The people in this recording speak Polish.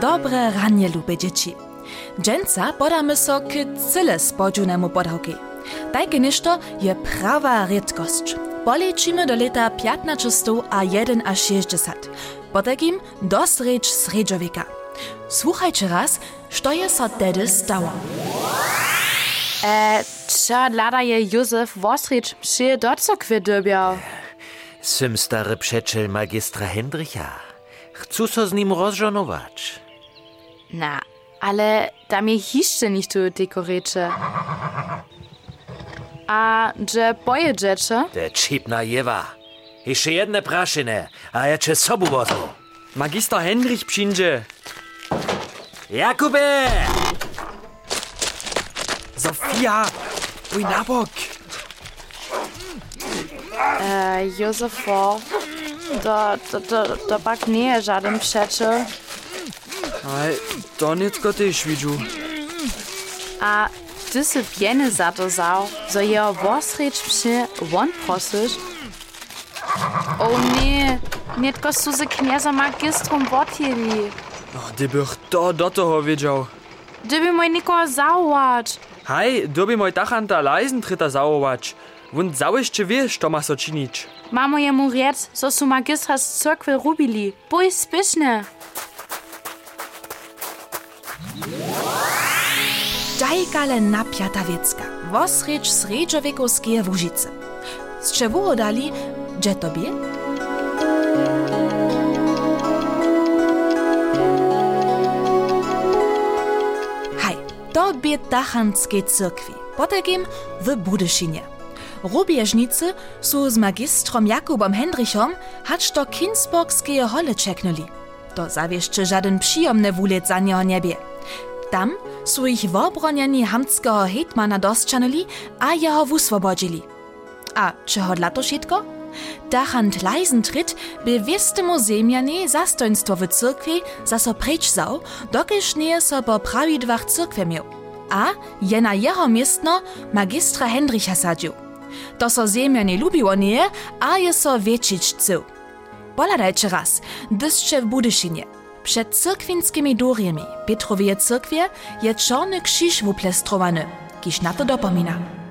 Dobre ranie lube dzieci. Dżęca podamy so k cyle spodziunemu podałki. Takie ništo je prawa redkość. Polečimy do leta 1500 a 1 a 60. Potekim do sreč sredžowieka. Słuchajcie raz, što je so tedy stało. E, lada je Józef Wosrich mszy do cokwy dobiał? Sym stary przeczel magistra Hendricha. Chcę so z nim rozżonować. Na, ale da mi jeszcze nicht tu dekorecze. A że boje rzeczy? Der čipna jewa. Jeszcze jedne praszyne, a ja cię sobu wozmu. Magister Hendrich przyjdzie. Jakube! Sophia, uj na bok. E, Józefo, da, da, da da pak nije žaden pšečel. Aj, to nitko tež vidžu. A ty si pjene za to zau, so jeho vosreč pše won prosiš? O oh, ne, nitko su se knjeza magistrum votjeli. No, debych to do toho vidžal. Dyby moj nikoho zauwač. Hej, dyby moj tachanta leisen tritter zauwač. Wun załyście wiesz, to ma so czynić. Mamo jemu riec, so su magistra z cyrkwy rubili. Bój spieszne. Dajkale napiata wiecka. Wosrecz sredżowiekowskie Łużyce. Z czego dali, gdzie tobie? Haj, to bie Tachanskiej cyrkwi, potegim w Budyszynie. Rubieżnicy su z magistrom Jakubom Hendrichom hacz do Kinsburgskie hole czeknuli. To zawieszczy żaden przyjomny wulet za niego niebie. Tam su ich w obronjeni hamtskiego hetmana dostczanuli, a jeho wuswobodzili. A czego dla to wszystko? Dachant Leisentritt by wiestemu ziemianie zastojnstwo w cyrkwi za so nie so po prawidłach cyrkwie miał. A je na jeho miestno magistra Hendricha sadził. To so ziemianie lubiło nie, a je so wieczyć chcał. Poladajcie raz, dyscie w Budyszynie. Przed cyrkwinskimi duriemi Petrowie cyrkwie je czarny krzyż wuplestrowany, kiż na to dopomina.